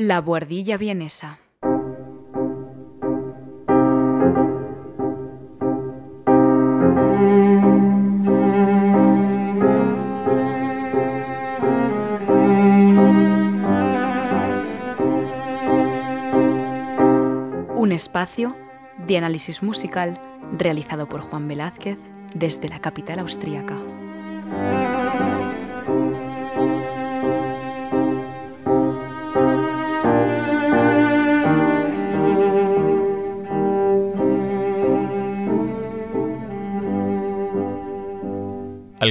La buhardilla vienesa. Un espacio de análisis musical realizado por Juan Velázquez desde la capital austríaca.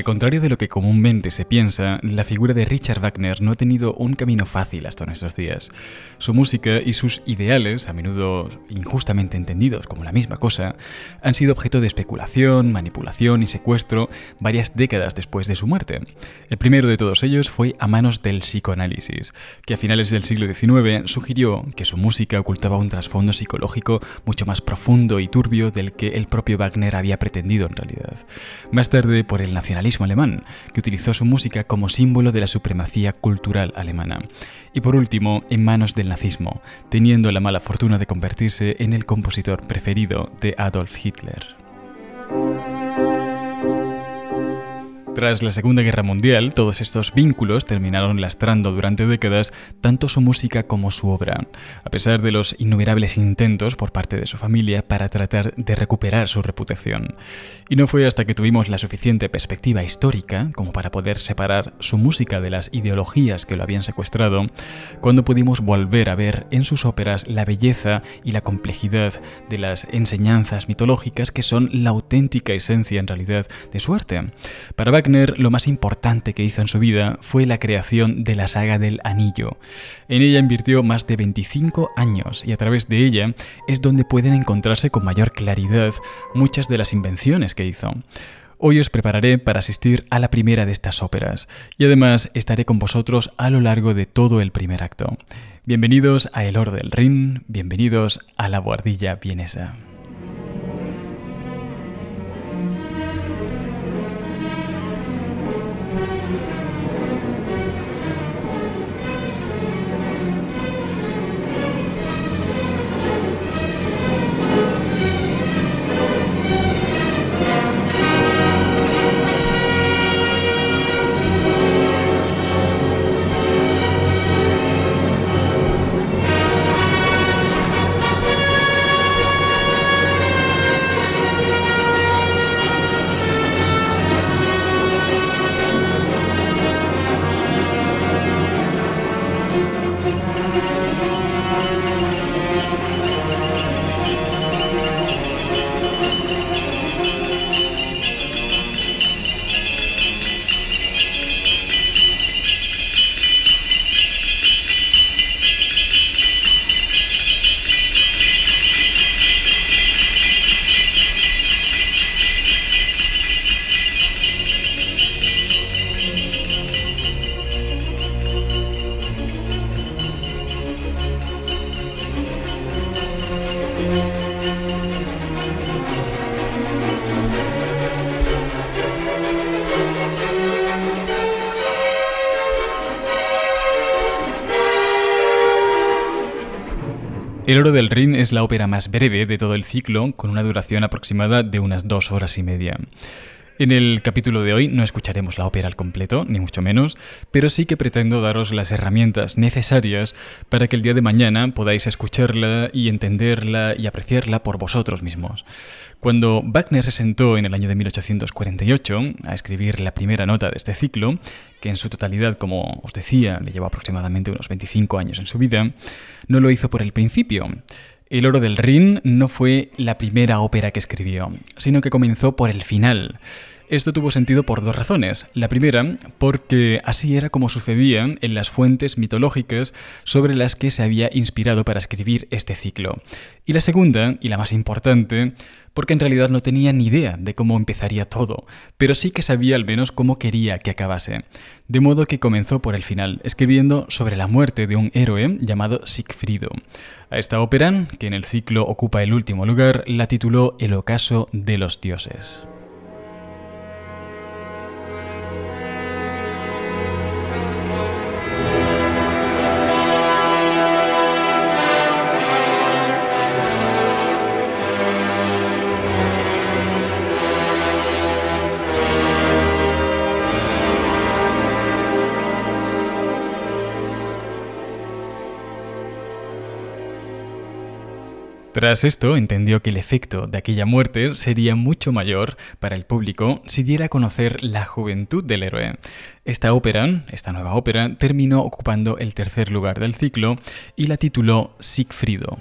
Contrario de lo que comúnmente se piensa, la figura de Richard Wagner no ha tenido un camino fácil hasta nuestros días. Su música y sus ideales, a menudo injustamente entendidos como la misma cosa, han sido objeto de especulación, manipulación y secuestro varias décadas después de su muerte. El primero de todos ellos fue a manos del psicoanálisis, que a finales del siglo XIX sugirió que su música ocultaba un trasfondo psicológico mucho más profundo y turbio del que el propio Wagner había pretendido en realidad. Más tarde, por el nacionalismo alemán, que utilizó su música como símbolo de la supremacía cultural alemana. Y por último, en manos del nazismo, teniendo la mala fortuna de convertirse en el compositor preferido de Adolf Hitler. Tras la Segunda Guerra Mundial, todos estos vínculos terminaron lastrando durante décadas tanto su música como su obra, a pesar de los innumerables intentos por parte de su familia para tratar de recuperar su reputación. Y no fue hasta que tuvimos la suficiente perspectiva histórica como para poder separar su música de las ideologías que lo habían secuestrado, cuando pudimos volver a ver en sus óperas la belleza y la complejidad de las enseñanzas mitológicas que son la auténtica esencia en realidad de su arte. Para lo más importante que hizo en su vida fue la creación de la saga del Anillo. En ella invirtió más de 25 años y a través de ella es donde pueden encontrarse con mayor claridad muchas de las invenciones que hizo. Hoy os prepararé para asistir a la primera de estas óperas y además estaré con vosotros a lo largo de todo el primer acto. Bienvenidos a El Oro del Rin, bienvenidos a la Guardilla Vienesa. El Oro del Rin es la ópera más breve de todo el ciclo, con una duración aproximada de unas dos horas y media. En el capítulo de hoy no escucharemos la ópera al completo, ni mucho menos, pero sí que pretendo daros las herramientas necesarias para que el día de mañana podáis escucharla y entenderla y apreciarla por vosotros mismos. Cuando Wagner se sentó en el año de 1848 a escribir la primera nota de este ciclo, que en su totalidad, como os decía, le llevó aproximadamente unos 25 años en su vida, no lo hizo por el principio. El oro del Rin no fue la primera ópera que escribió, sino que comenzó por el final. Esto tuvo sentido por dos razones. La primera, porque así era como sucedía en las fuentes mitológicas sobre las que se había inspirado para escribir este ciclo. Y la segunda, y la más importante, porque en realidad no tenía ni idea de cómo empezaría todo, pero sí que sabía al menos cómo quería que acabase. De modo que comenzó por el final, escribiendo sobre la muerte de un héroe llamado Sigfrido. A esta ópera, que en el ciclo ocupa el último lugar, la tituló El ocaso de los dioses. Tras esto, entendió que el efecto de aquella muerte sería mucho mayor para el público si diera a conocer la juventud del héroe. Esta ópera, esta nueva ópera, terminó ocupando el tercer lugar del ciclo y la tituló Siegfriedo.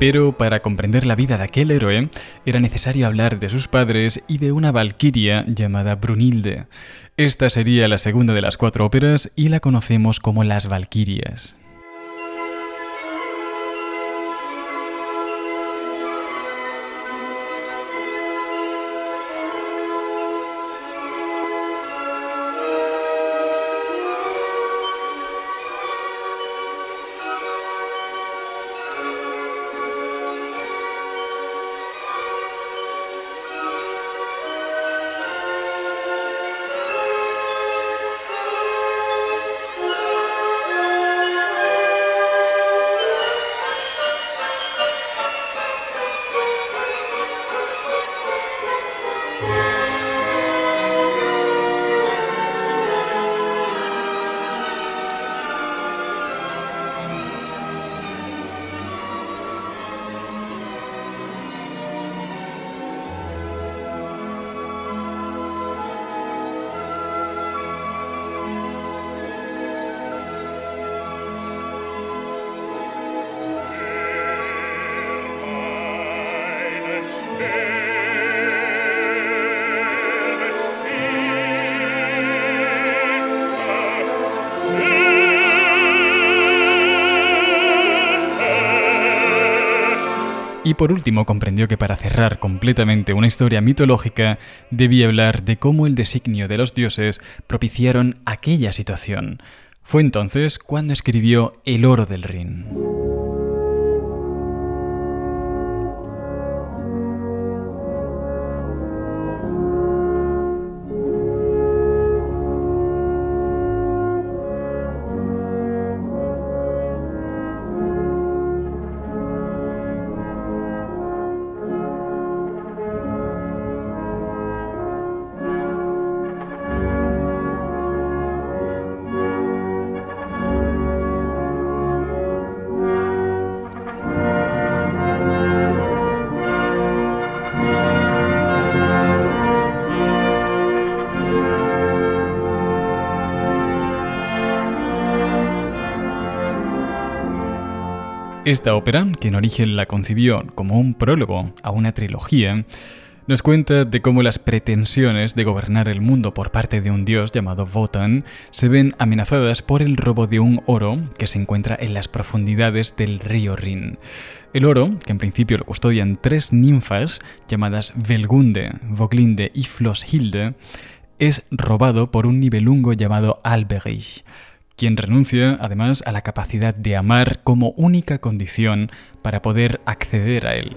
Pero para comprender la vida de aquel héroe era necesario hablar de sus padres y de una valquiria llamada Brunilde. Esta sería la segunda de las cuatro óperas y la conocemos como las Valquirias. Por último comprendió que para cerrar completamente una historia mitológica debía hablar de cómo el designio de los dioses propiciaron aquella situación. Fue entonces cuando escribió El oro del Rin. Esta ópera, que en origen la concibió como un prólogo a una trilogía, nos cuenta de cómo las pretensiones de gobernar el mundo por parte de un dios llamado Votan se ven amenazadas por el robo de un oro que se encuentra en las profundidades del río Rin. El oro, que en principio lo custodian tres ninfas llamadas Velgunde, Voglinde y Floshilde, es robado por un nivelungo llamado Alberich, quien renuncia además a la capacidad de amar como única condición para poder acceder a él.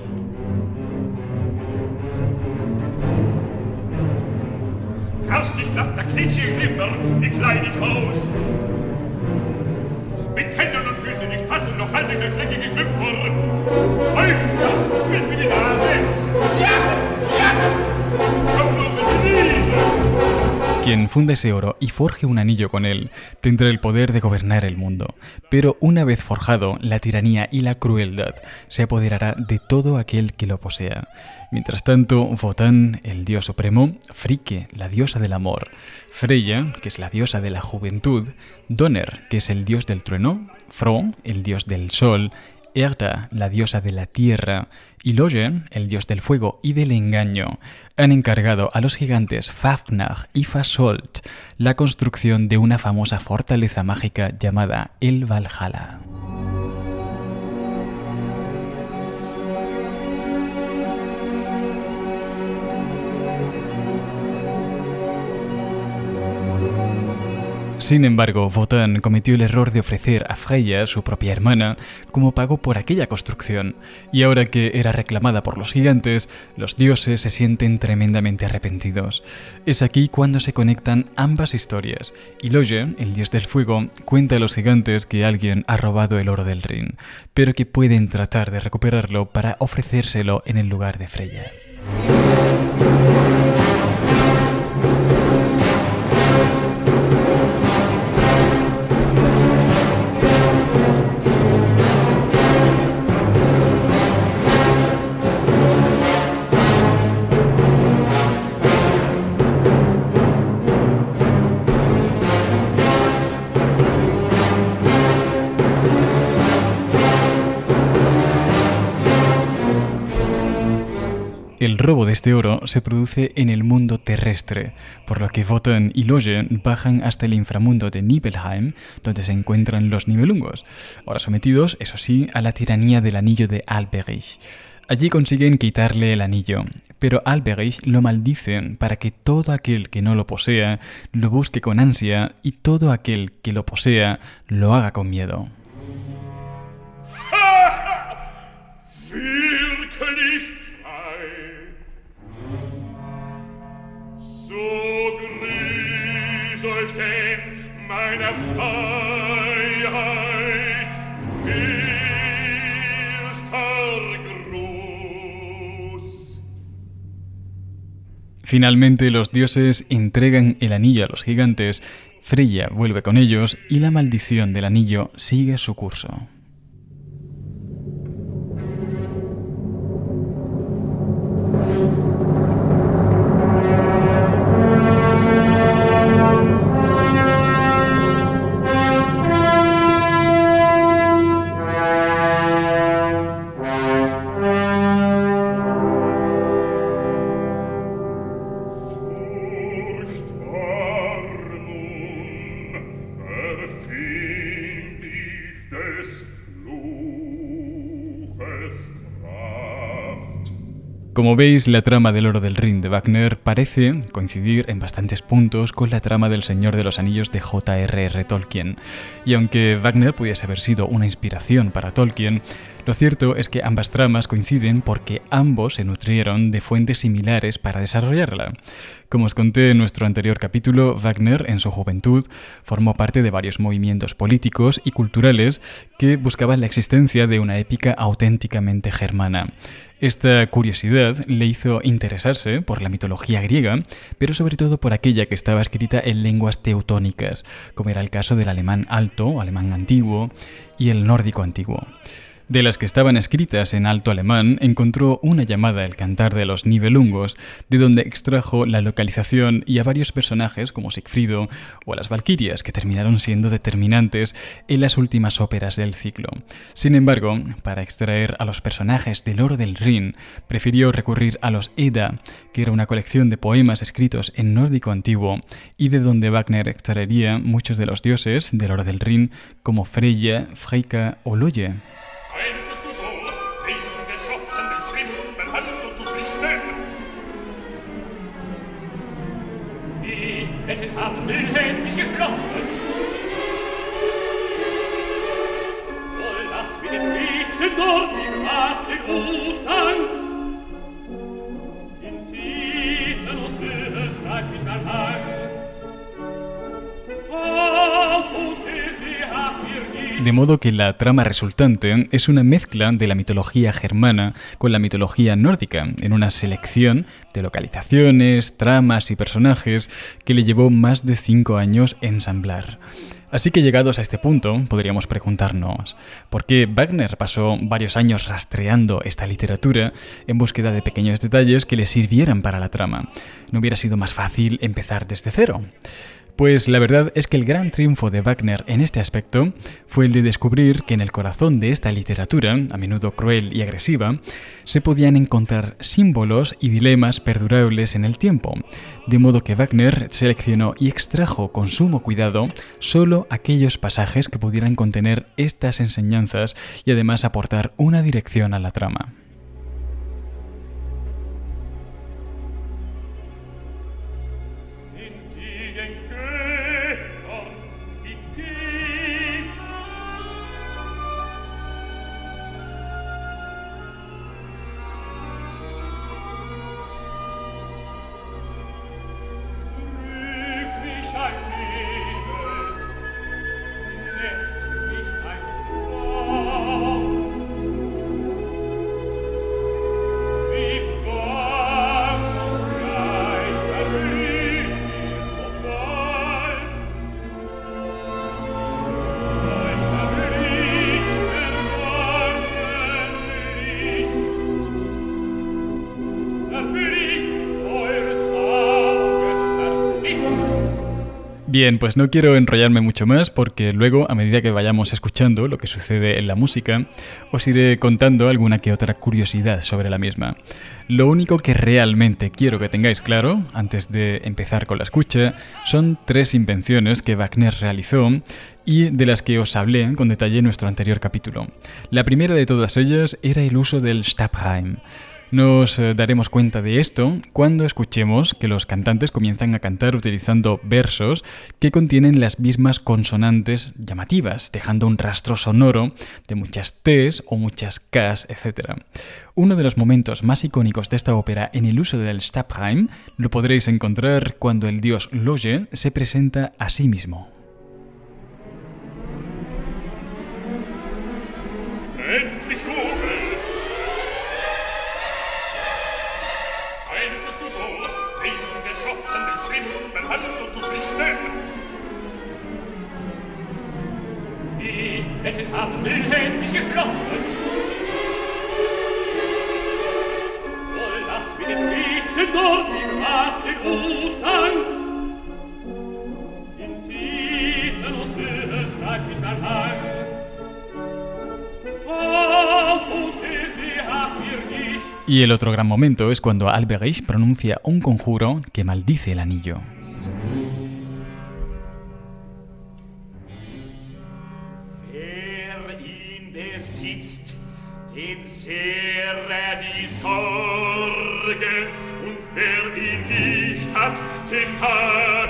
Mit Händen und Füßen nicht fassen, noch halte ich der schreckige Klüpfer. Euch ist das, tritt mir die Nase. Ja, ja. Kopf nur fürs Riesen. Quien funda ese oro y forje un anillo con él tendrá el poder de gobernar el mundo, pero una vez forjado, la tiranía y la crueldad se apoderará de todo aquel que lo posea. Mientras tanto, Votan, el dios supremo, Frike, la diosa del amor, Freya, que es la diosa de la juventud, Donner, que es el dios del trueno, Fro, el dios del sol, Erda, la diosa de la tierra, y Logen, el dios del fuego y del engaño, han encargado a los gigantes Fafnir y Fasolt la construcción de una famosa fortaleza mágica llamada el Valhalla. Sin embargo, Votan cometió el error de ofrecer a Freya, su propia hermana, como pago por aquella construcción, y ahora que era reclamada por los gigantes, los dioses se sienten tremendamente arrepentidos. Es aquí cuando se conectan ambas historias, y Loge, el dios del fuego, cuenta a los gigantes que alguien ha robado el oro del Rin, pero que pueden tratar de recuperarlo para ofrecérselo en el lugar de Freya. Robo de este oro se produce en el mundo terrestre, por lo que Wotan y Loge bajan hasta el inframundo de Nibelheim, donde se encuentran los Nibelungos, ahora sometidos, eso sí, a la tiranía del anillo de Alberich. Allí consiguen quitarle el anillo, pero Alberich lo maldice para que todo aquel que no lo posea lo busque con ansia y todo aquel que lo posea lo haga con miedo. Finalmente los dioses entregan el anillo a los gigantes, Freya vuelve con ellos y la maldición del anillo sigue su curso. Como veis, la trama del Oro del Ring de Wagner parece coincidir en bastantes puntos con la trama del Señor de los Anillos de J.R.R. Tolkien. Y aunque Wagner pudiese haber sido una inspiración para Tolkien, lo cierto es que ambas tramas coinciden porque ambos se nutrieron de fuentes similares para desarrollarla. Como os conté en nuestro anterior capítulo, Wagner, en su juventud, formó parte de varios movimientos políticos y culturales que buscaban la existencia de una épica auténticamente germana. Esta curiosidad le hizo interesarse por la mitología griega, pero sobre todo por aquella que estaba escrita en lenguas teutónicas, como era el caso del alemán alto, alemán antiguo, y el nórdico antiguo. De las que estaban escritas en alto alemán, encontró una llamada El cantar de los Nibelungos, de donde extrajo la localización y a varios personajes como Sigfrido o las Valquirias, que terminaron siendo determinantes en las últimas óperas del ciclo. Sin embargo, para extraer a los personajes del oro del Rin, prefirió recurrir a los Edda, que era una colección de poemas escritos en nórdico antiguo y de donde Wagner extraería muchos de los dioses del oro del Rin como Freya, Freika o Loye. De modo que la trama resultante es una mezcla de la mitología germana con la mitología nórdica, en una selección de localizaciones, tramas y personajes que le llevó más de cinco años ensamblar. Así que llegados a este punto, podríamos preguntarnos, ¿por qué Wagner pasó varios años rastreando esta literatura en búsqueda de pequeños detalles que le sirvieran para la trama? ¿No hubiera sido más fácil empezar desde cero? Pues la verdad es que el gran triunfo de Wagner en este aspecto fue el de descubrir que en el corazón de esta literatura, a menudo cruel y agresiva, se podían encontrar símbolos y dilemas perdurables en el tiempo, de modo que Wagner seleccionó y extrajo con sumo cuidado solo aquellos pasajes que pudieran contener estas enseñanzas y además aportar una dirección a la trama. Bien, pues no quiero enrollarme mucho más porque luego, a medida que vayamos escuchando lo que sucede en la música, os iré contando alguna que otra curiosidad sobre la misma. Lo único que realmente quiero que tengáis claro, antes de empezar con la escucha, son tres invenciones que Wagner realizó y de las que os hablé con detalle en nuestro anterior capítulo. La primera de todas ellas era el uso del Stabreim. Nos eh, daremos cuenta de esto cuando escuchemos que los cantantes comienzan a cantar utilizando versos que contienen las mismas consonantes llamativas, dejando un rastro sonoro de muchas T's o muchas K's, etc. Uno de los momentos más icónicos de esta ópera en el uso del Stabreim lo podréis encontrar cuando el dios Loge se presenta a sí mismo. Y el otro gran momento es cuando Alberich pronuncia un conjuro que maldice el anillo.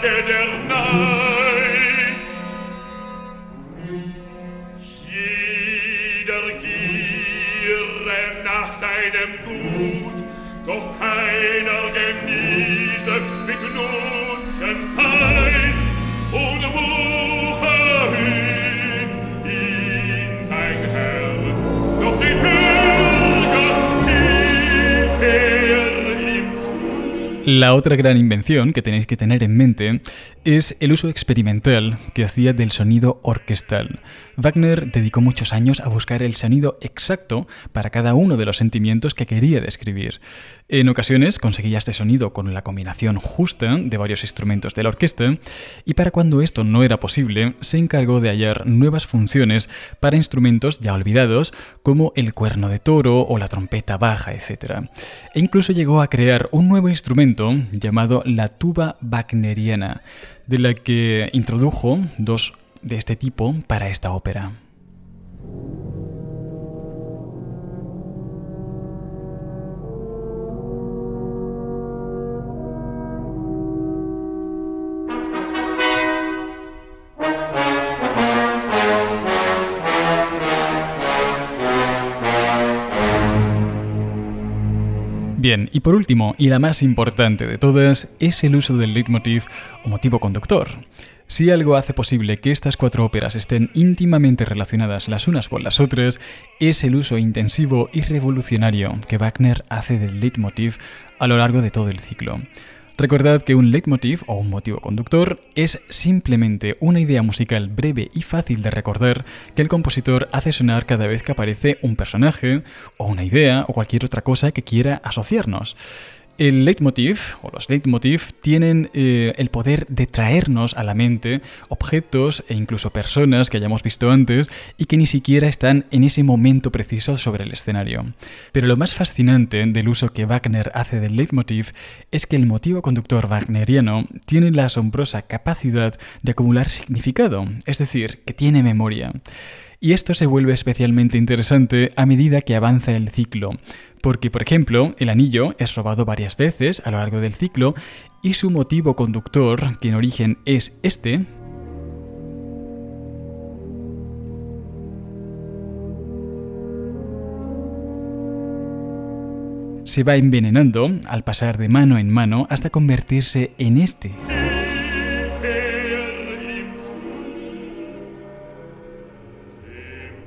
Der dem Gut, doch keiner genieße mit Nutzen sein. La otra gran invención que tenéis que tener en mente es el uso experimental que hacía del sonido orquestal. Wagner dedicó muchos años a buscar el sonido exacto para cada uno de los sentimientos que quería describir. En ocasiones conseguía este sonido con la combinación justa de varios instrumentos de la orquesta y para cuando esto no era posible se encargó de hallar nuevas funciones para instrumentos ya olvidados como el cuerno de toro o la trompeta baja, etc. E incluso llegó a crear un nuevo instrumento llamado la tuba wagneriana, de la que introdujo dos de este tipo para esta ópera. Bien, y por último, y la más importante de todas, es el uso del leitmotiv o motivo conductor. Si algo hace posible que estas cuatro óperas estén íntimamente relacionadas las unas con las otras, es el uso intensivo y revolucionario que Wagner hace del leitmotiv a lo largo de todo el ciclo. Recordad que un leitmotiv o un motivo conductor es simplemente una idea musical breve y fácil de recordar que el compositor hace sonar cada vez que aparece un personaje o una idea o cualquier otra cosa que quiera asociarnos. El leitmotiv o los leitmotiv tienen eh, el poder de traernos a la mente objetos e incluso personas que hayamos visto antes y que ni siquiera están en ese momento preciso sobre el escenario. Pero lo más fascinante del uso que Wagner hace del leitmotiv es que el motivo conductor wagneriano tiene la asombrosa capacidad de acumular significado, es decir, que tiene memoria. Y esto se vuelve especialmente interesante a medida que avanza el ciclo, porque por ejemplo el anillo es robado varias veces a lo largo del ciclo y su motivo conductor, que en origen es este, se va envenenando al pasar de mano en mano hasta convertirse en este.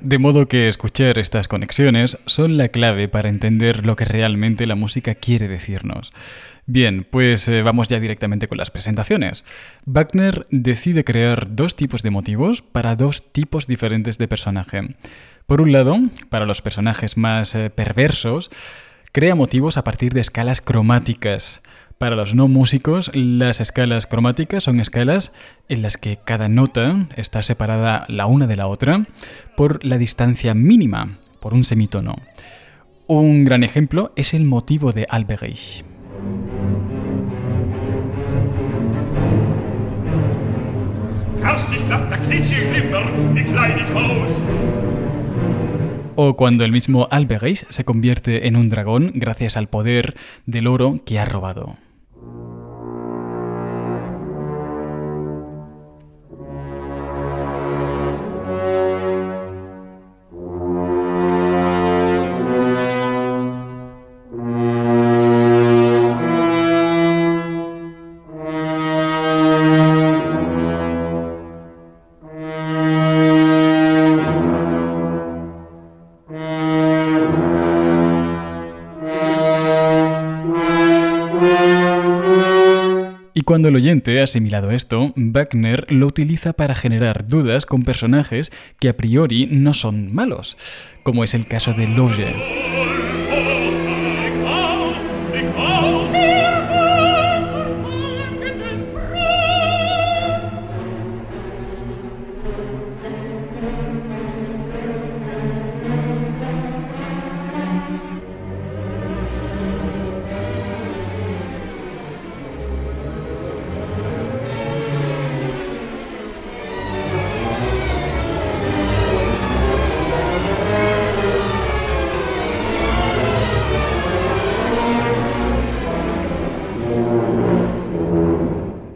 De modo que escuchar estas conexiones son la clave para entender lo que realmente la música quiere decirnos. Bien, pues eh, vamos ya directamente con las presentaciones. Wagner decide crear dos tipos de motivos para dos tipos diferentes de personaje. Por un lado, para los personajes más eh, perversos, crea motivos a partir de escalas cromáticas. Para los no músicos, las escalas cromáticas son escalas en las que cada nota está separada la una de la otra por la distancia mínima, por un semitono. Un gran ejemplo es el motivo de Alberich. O cuando el mismo Alberich se convierte en un dragón gracias al poder del oro que ha robado. Ha asimilado esto, Wagner lo utiliza para generar dudas con personajes que a priori no son malos, como es el caso de Loge.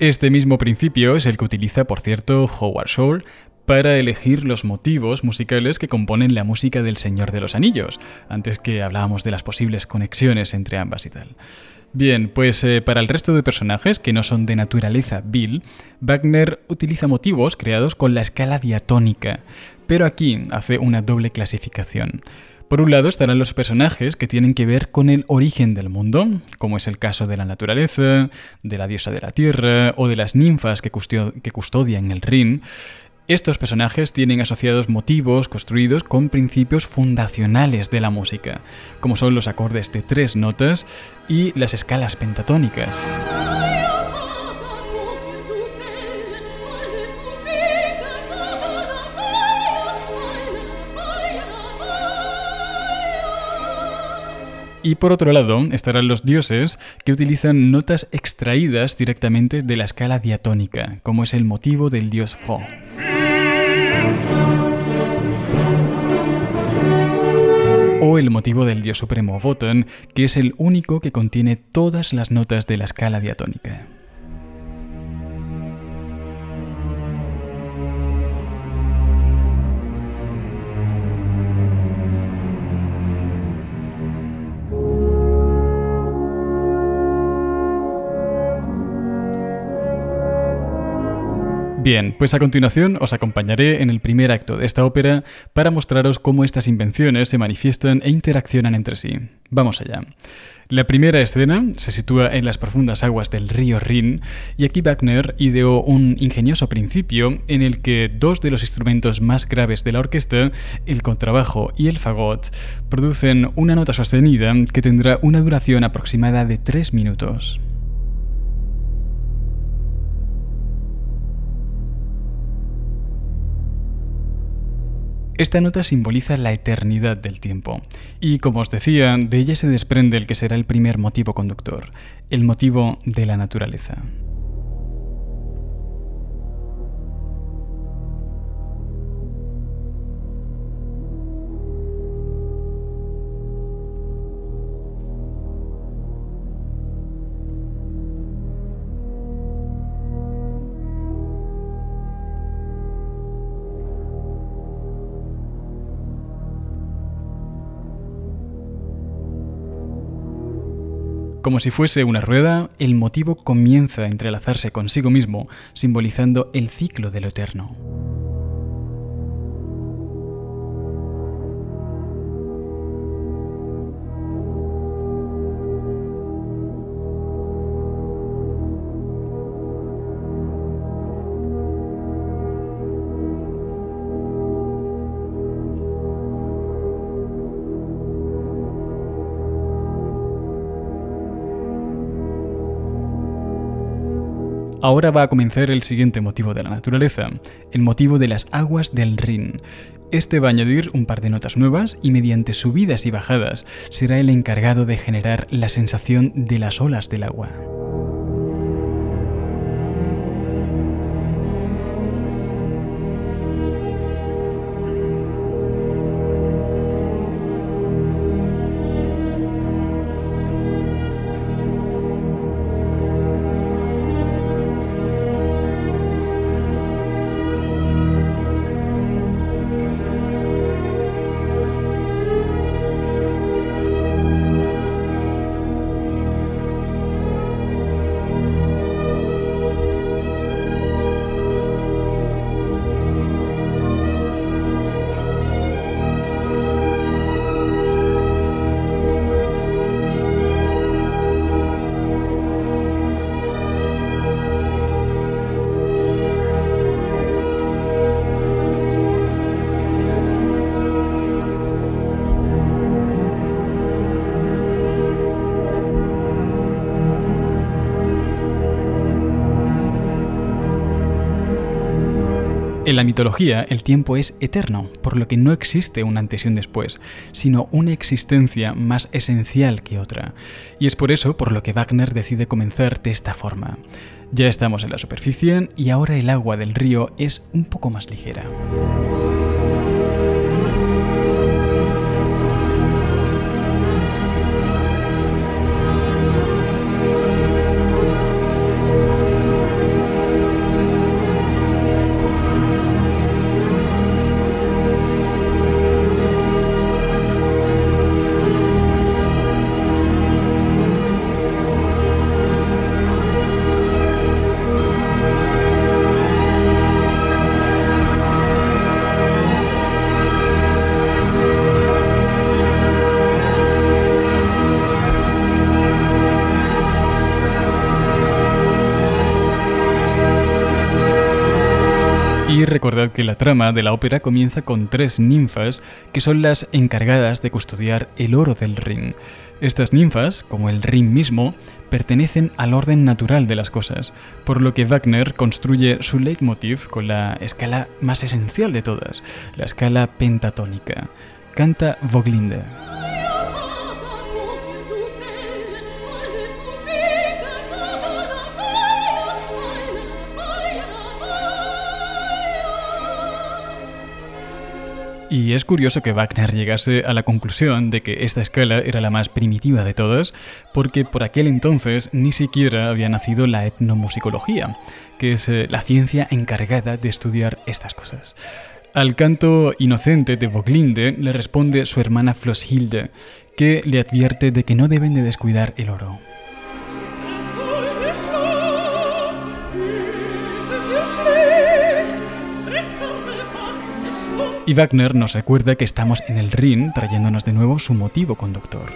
Este mismo principio es el que utiliza, por cierto, Howard Shore para elegir los motivos musicales que componen la música del Señor de los Anillos, antes que hablábamos de las posibles conexiones entre ambas y tal. Bien, pues eh, para el resto de personajes que no son de naturaleza Bill, Wagner utiliza motivos creados con la escala diatónica, pero aquí hace una doble clasificación. Por un lado estarán los personajes que tienen que ver con el origen del mundo, como es el caso de la naturaleza, de la diosa de la tierra o de las ninfas que, custodian el Rin. Estos personajes tienen asociados motivos construidos con principios fundacionales de la música, como son los acordes de tres notas y las escalas pentatónicas. Y por otro lado estarán los dioses que utilizan notas extraídas directamente de la escala diatónica, como es el motivo del dios Fo. O el motivo del dios supremo Wotan, que es el único que contiene todas las notas de la escala diatónica. Bien, pues a continuación os acompañaré en el primer acto de esta ópera para mostraros cómo estas invenciones se manifiestan e interaccionan entre sí. Vamos allá. La primera escena se sitúa en las profundas aguas del río Rin y aquí Wagner ideó un ingenioso principio en el que dos de los instrumentos más graves de la orquesta, el contrabajo y el fagot, producen una nota sostenida que tendrá una duración aproximada de tres minutos. Esta nota simboliza la eternidad del tiempo, y como os decía, de ella se desprende el que será el primer motivo conductor, el motivo de la naturaleza. Como si fuese una rueda, el motivo comienza a entrelazarse consigo mismo, simbolizando el ciclo de lo eterno. Ahora va a comenzar el siguiente motivo de la naturaleza, el motivo de las aguas del Rin. Este va a añadir un par de notas nuevas y mediante subidas y bajadas será el encargado de generar la sensación de las olas del agua. La mitología, el tiempo es eterno, por lo que no existe un antes y un después, sino una existencia más esencial que otra. Y es por eso por lo que Wagner decide comenzar de esta forma. Ya estamos en la superficie y ahora el agua del río es un poco más ligera. Recordad que la trama de la ópera comienza con tres ninfas que son las encargadas de custodiar el oro del Rin. Estas ninfas, como el Rin mismo, pertenecen al orden natural de las cosas, por lo que Wagner construye su leitmotiv con la escala más esencial de todas, la escala pentatónica. Canta Voglinde. Y es curioso que Wagner llegase a la conclusión de que esta escala era la más primitiva de todas, porque por aquel entonces ni siquiera había nacido la etnomusicología, que es eh, la ciencia encargada de estudiar estas cosas. Al canto inocente de Voglinde le responde su hermana Floshilde, que le advierte de que no deben de descuidar el oro. Y Wagner nos recuerda que estamos en el Rin trayéndonos de nuevo su motivo conductor.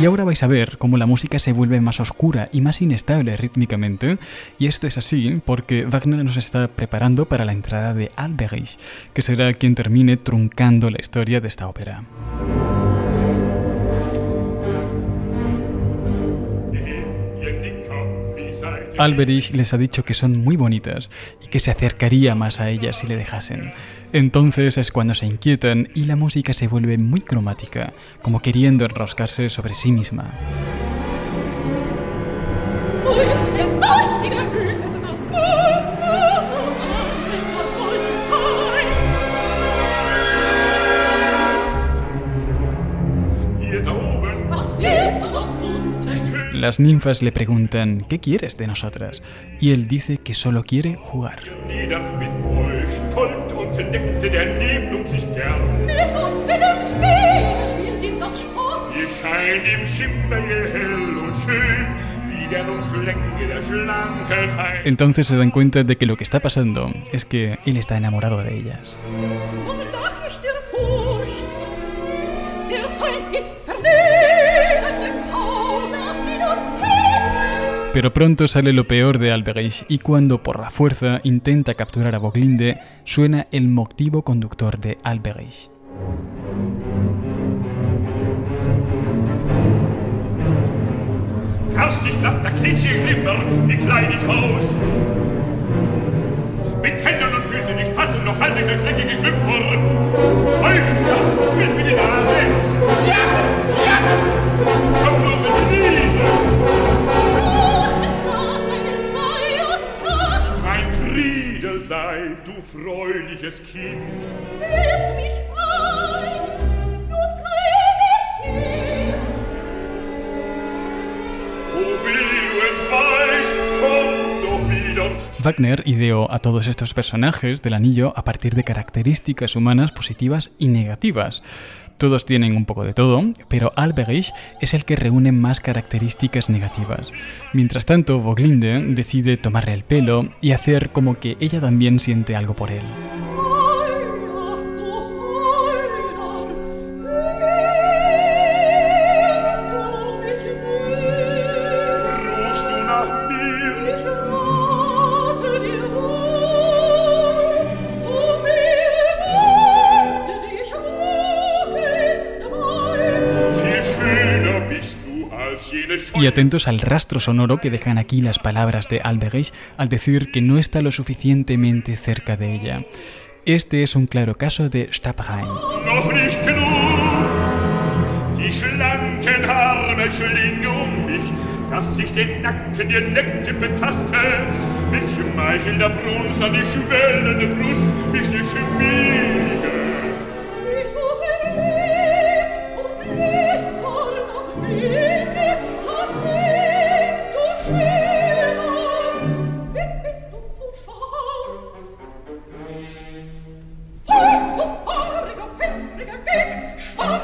Y ahora vais a ver cómo la música se vuelve más oscura y más inestable rítmicamente, y esto es así porque Wagner nos está preparando para la entrada de Alberich, que será quien termine truncando la historia de esta ópera. Alberich les ha dicho que son muy bonitas y que se acercaría más a ellas si le dejasen. Entonces es cuando se inquietan y la música se vuelve muy cromática, como queriendo enroscarse sobre sí misma. Las ninfas le preguntan, ¿qué quieres de nosotras? Y él dice que solo quiere jugar. Entonces se dan cuenta de que lo que está pasando es que él está enamorado de ellas. Pero pronto sale lo peor de Alberich y cuando por la fuerza intenta capturar a Boglinde, suena el motivo conductor de Alberich. Mit Händen und Füßen nicht fassen, noch halte ich der schreckliche Klüpfer. Euch ist das, fühlt mir die Nase. Freuliches Kind. Lässt mich frei, so freue mich hin. O wie du entweichst, komm doch wieder. Wagner ideó a todos estos personajes del anillo a partir de características humanas positivas y negativas. Todos tienen un poco de todo, pero Alberich es el que reúne más características negativas. Mientras tanto, Voglinde decide tomarle el pelo y hacer como que ella también siente algo por él. Y atentos al rastro sonoro que dejan aquí las palabras de Alberich al decir que no está lo suficientemente cerca de ella. Este es un claro caso de Stabrein. dass sich den Nacken dir Necke betaste, mich schmeichelt der Brunst an die schwellende Brust, mich die schmiege. Ich so verliebt und gestern nach mir.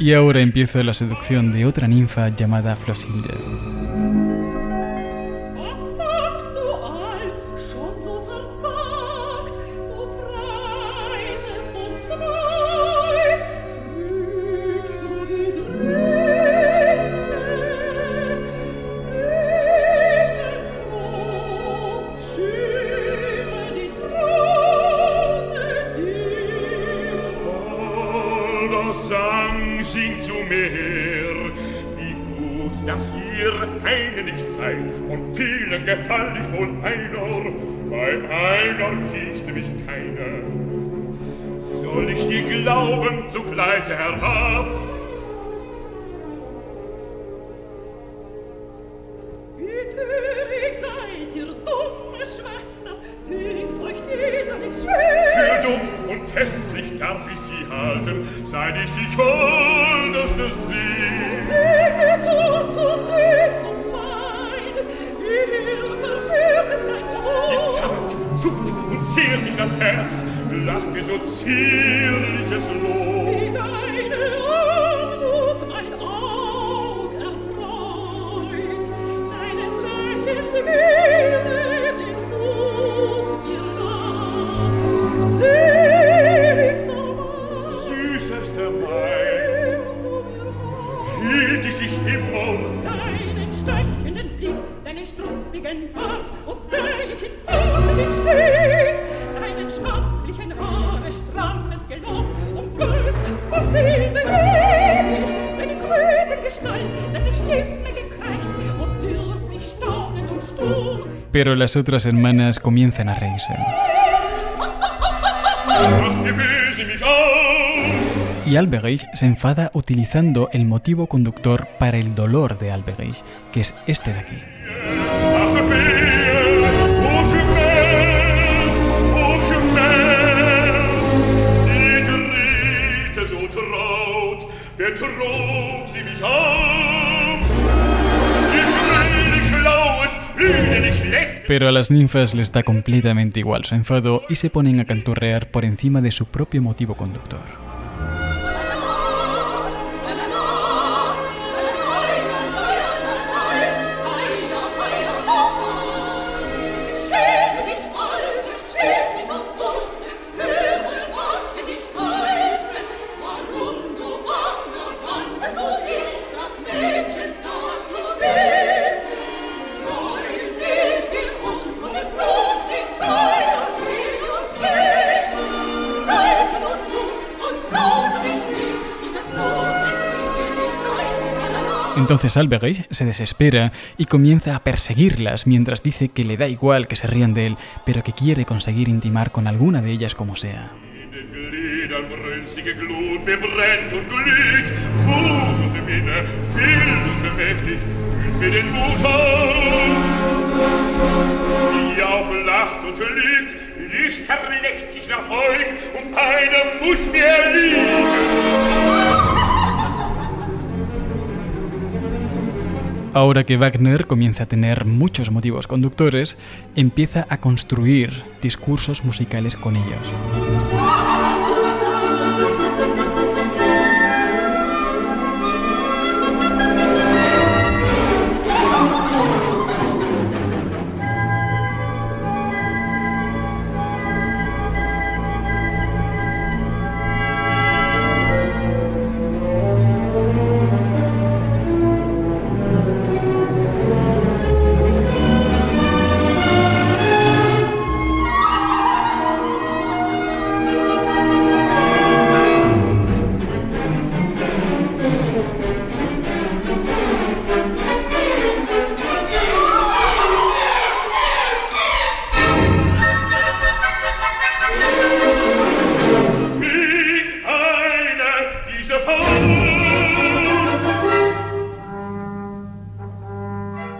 Y ahora empieza la seducción de otra ninfa llamada Flosilde. Pero las otras hermanas comienzan a reírse. Y Alberich se enfada utilizando el motivo conductor para el dolor de Alberich, que es este de aquí. Pero a las ninfas les da completamente igual su enfado y se ponen a canturrear por encima de su propio motivo conductor. Entonces Alberich se desespera y comienza a perseguirlas mientras dice que le da igual que se rían de él, pero que quiere conseguir intimar con alguna de ellas como sea. Ahora que Wagner comienza a tener muchos motivos conductores, empieza a construir discursos musicales con ellos.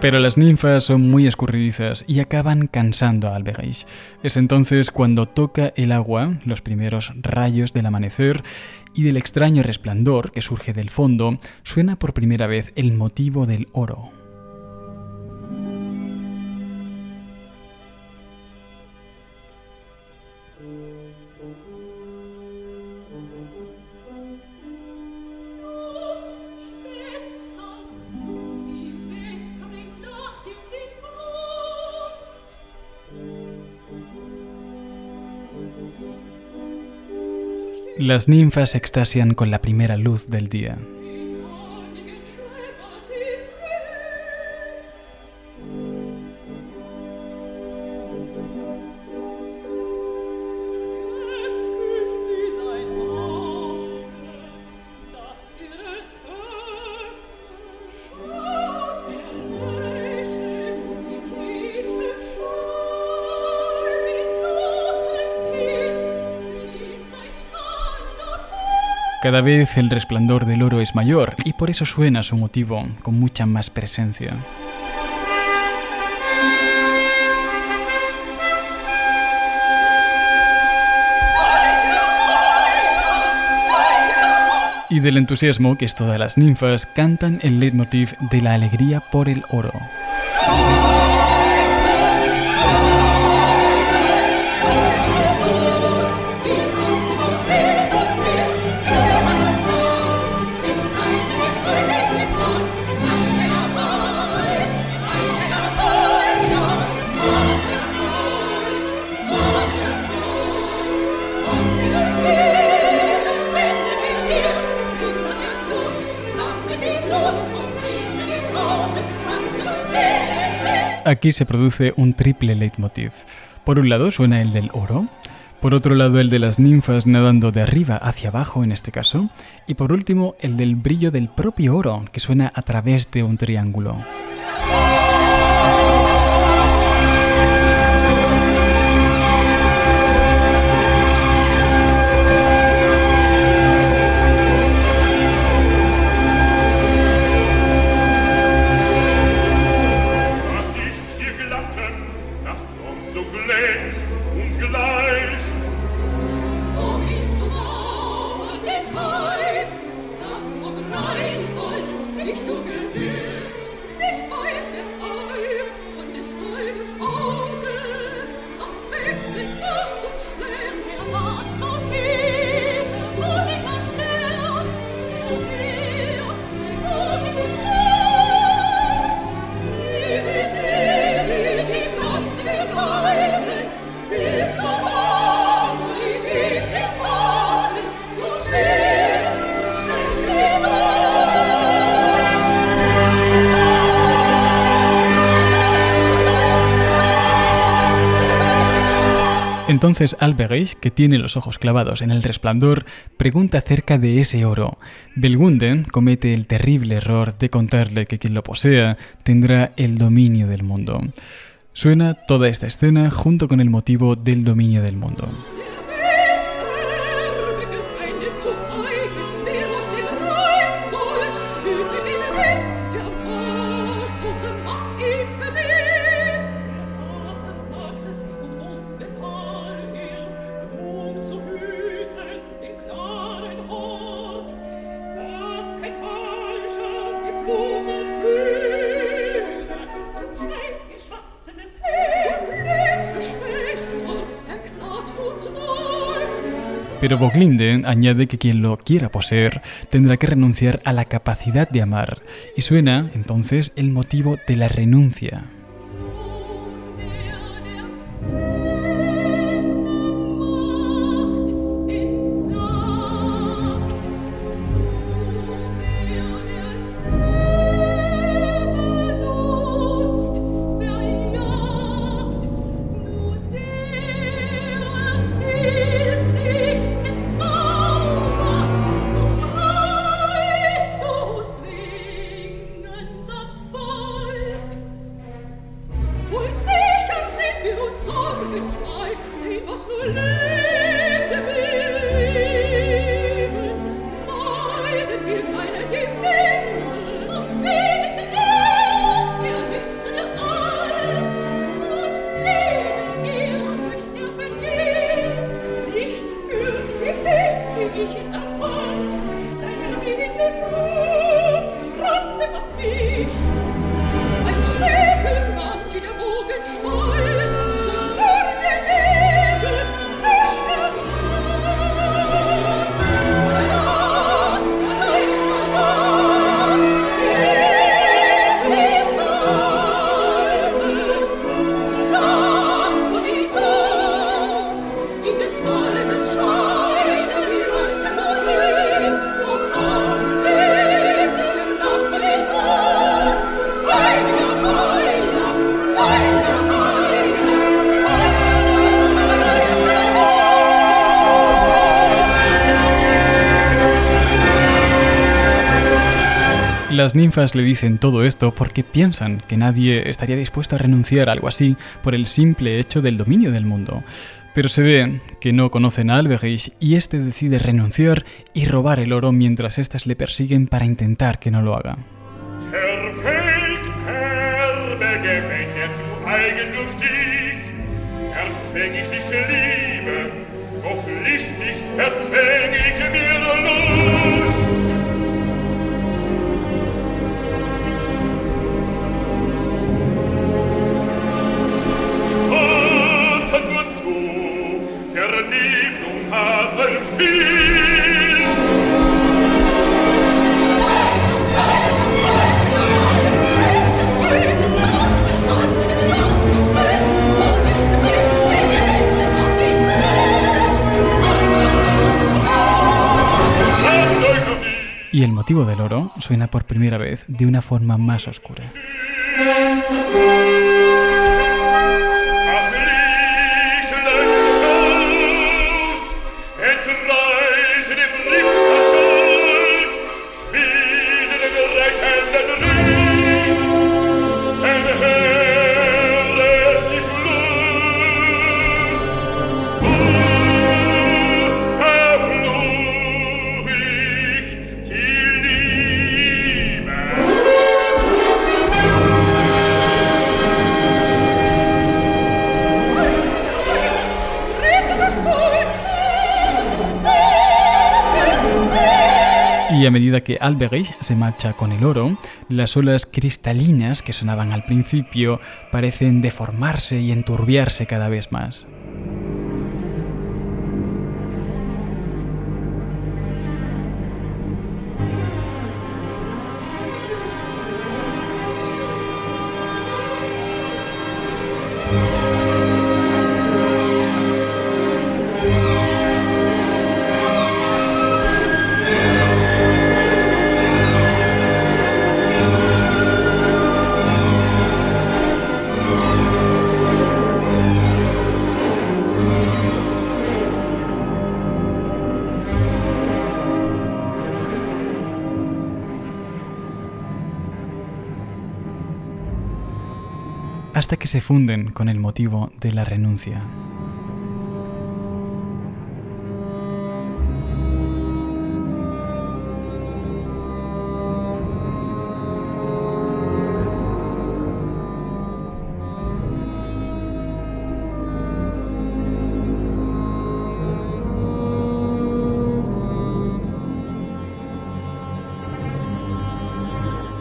Pero las ninfas son muy escurridizas y acaban cansando a Alberich. Es entonces cuando toca el agua los primeros rayos del amanecer y del extraño resplandor que surge del fondo suena por primera vez el motivo del oro. Las ninfas extasian con la primera luz del día. Cada vez el resplandor del oro es mayor y por eso suena su motivo con mucha más presencia. Y del entusiasmo que es todas las ninfas cantan el leitmotiv de la alegría por el oro. Aquí se produce un triple leitmotiv. Por un lado suena el del oro, por otro lado el de las ninfas nadando de arriba hacia abajo en este caso, y por último el del brillo del propio oro que suena a través de un triángulo. Entonces Alberich, que tiene los ojos clavados en el resplandor, pregunta acerca de ese oro. Belgunden comete el terrible error de contarle que quien lo posea tendrá el dominio del mundo. Suena toda esta escena junto con el motivo del dominio del mundo. Pero Boglinde añade que quien lo quiera poseer tendrá que renunciar a la capacidad de amar, y suena entonces el motivo de la renuncia. Las ninfas le dicen todo esto porque piensan que nadie estaría dispuesto a renunciar a algo así por el simple hecho del dominio del mundo. Pero se ve que no conocen a Alberich y este decide renunciar y robar el oro mientras éstas le persiguen para intentar que no lo haga. Y el motivo del oro suena por primera vez de una forma más oscura. Y a medida que Alberich se marcha con el oro, las olas cristalinas que sonaban al principio parecen deformarse y enturbiarse cada vez más. Se funden con el motivo de la renuncia.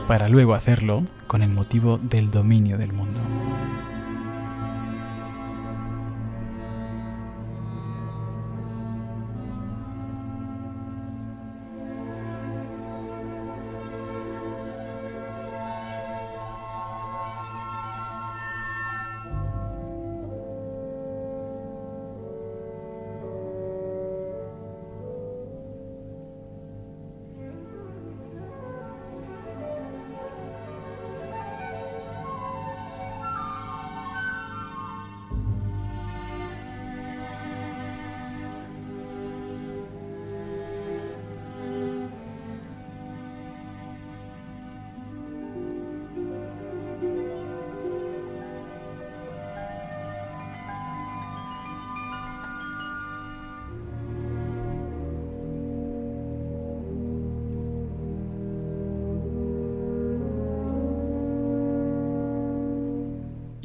para luego hacerlo con el motivo del dominio del mundo.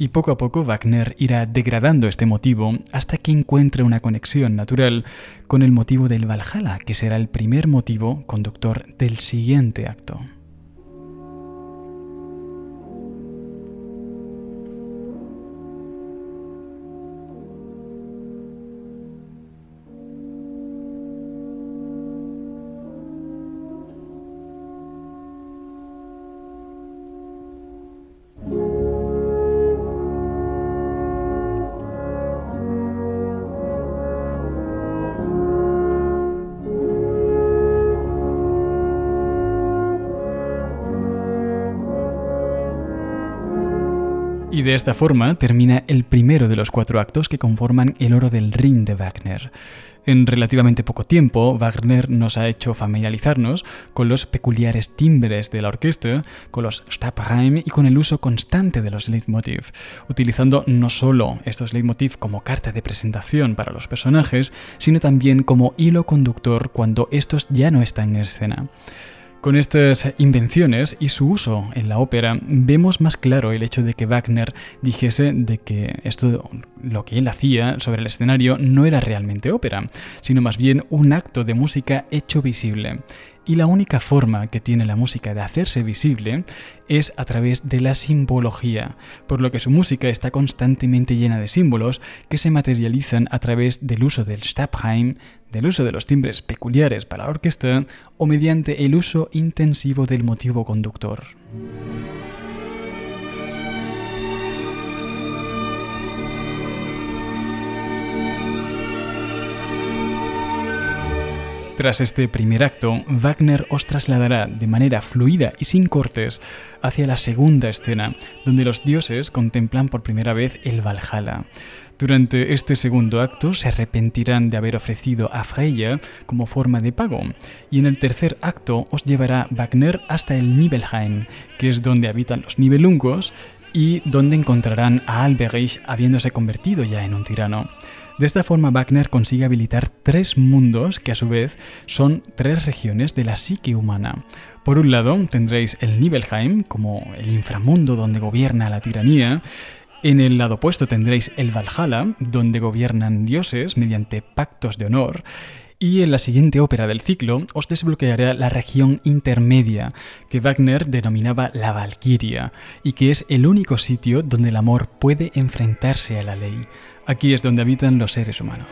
Y poco a poco Wagner irá degradando este motivo hasta que encuentre una conexión natural con el motivo del Valhalla, que será el primer motivo conductor del siguiente acto. De esta forma termina el primero de los cuatro actos que conforman el oro del Ring de Wagner. En relativamente poco tiempo, Wagner nos ha hecho familiarizarnos con los peculiares timbres de la orquesta, con los Stabreim y con el uso constante de los leitmotiv, utilizando no solo estos leitmotiv como carta de presentación para los personajes, sino también como hilo conductor cuando estos ya no están en escena. Con estas invenciones y su uso en la ópera, vemos más claro el hecho de que Wagner dijese de que esto, lo que él hacía sobre el escenario, no era realmente ópera, sino más bien un acto de música hecho visible. Y la única forma que tiene la música de hacerse visible es a través de la simbología, por lo que su música está constantemente llena de símbolos que se materializan a través del uso del Stabheim, del uso de los timbres peculiares para la orquesta o mediante el uso intensivo del motivo conductor. Tras este primer acto, Wagner os trasladará de manera fluida y sin cortes hacia la segunda escena, donde los dioses contemplan por primera vez el Valhalla. Durante este segundo acto se arrepentirán de haber ofrecido a Freya como forma de pago, y en el tercer acto os llevará Wagner hasta el Nibelheim, que es donde habitan los Nibelungos y donde encontrarán a Alberich habiéndose convertido ya en un tirano. De esta forma Wagner consigue habilitar tres mundos que a su vez son tres regiones de la psique humana. Por un lado tendréis el Nibelheim, como el inframundo donde gobierna la tiranía, en el lado opuesto tendréis el Valhalla, donde gobiernan dioses mediante pactos de honor, y en la siguiente ópera del ciclo os desbloqueará la región intermedia, que Wagner denominaba la Valquiria, y que es el único sitio donde el amor puede enfrentarse a la ley. Aquí es donde habitan los seres humanos.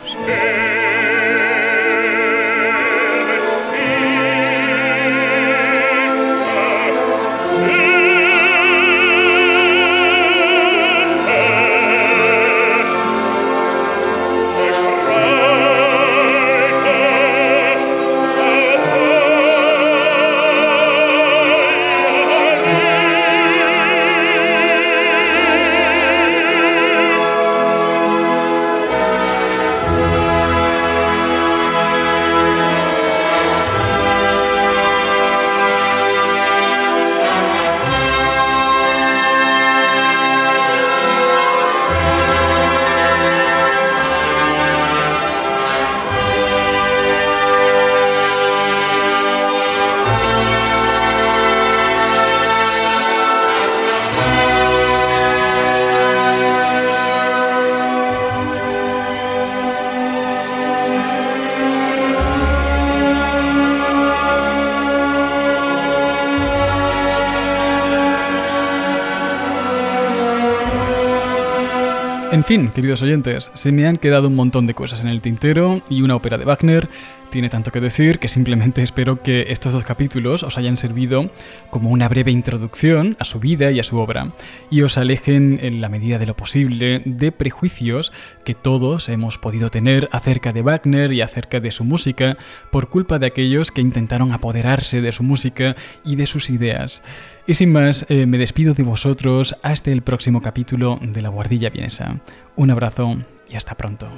En fin, queridos oyentes, se me han quedado un montón de cosas en el tintero y una ópera de Wagner tiene tanto que decir que simplemente espero que estos dos capítulos os hayan servido como una breve introducción a su vida y a su obra y os alejen en la medida de lo posible de prejuicios que todos hemos podido tener acerca de Wagner y acerca de su música por culpa de aquellos que intentaron apoderarse de su música y de sus ideas. Y sin más, eh, me despido de vosotros hasta el próximo capítulo de La Guardilla Vienesa. Un abrazo y hasta pronto.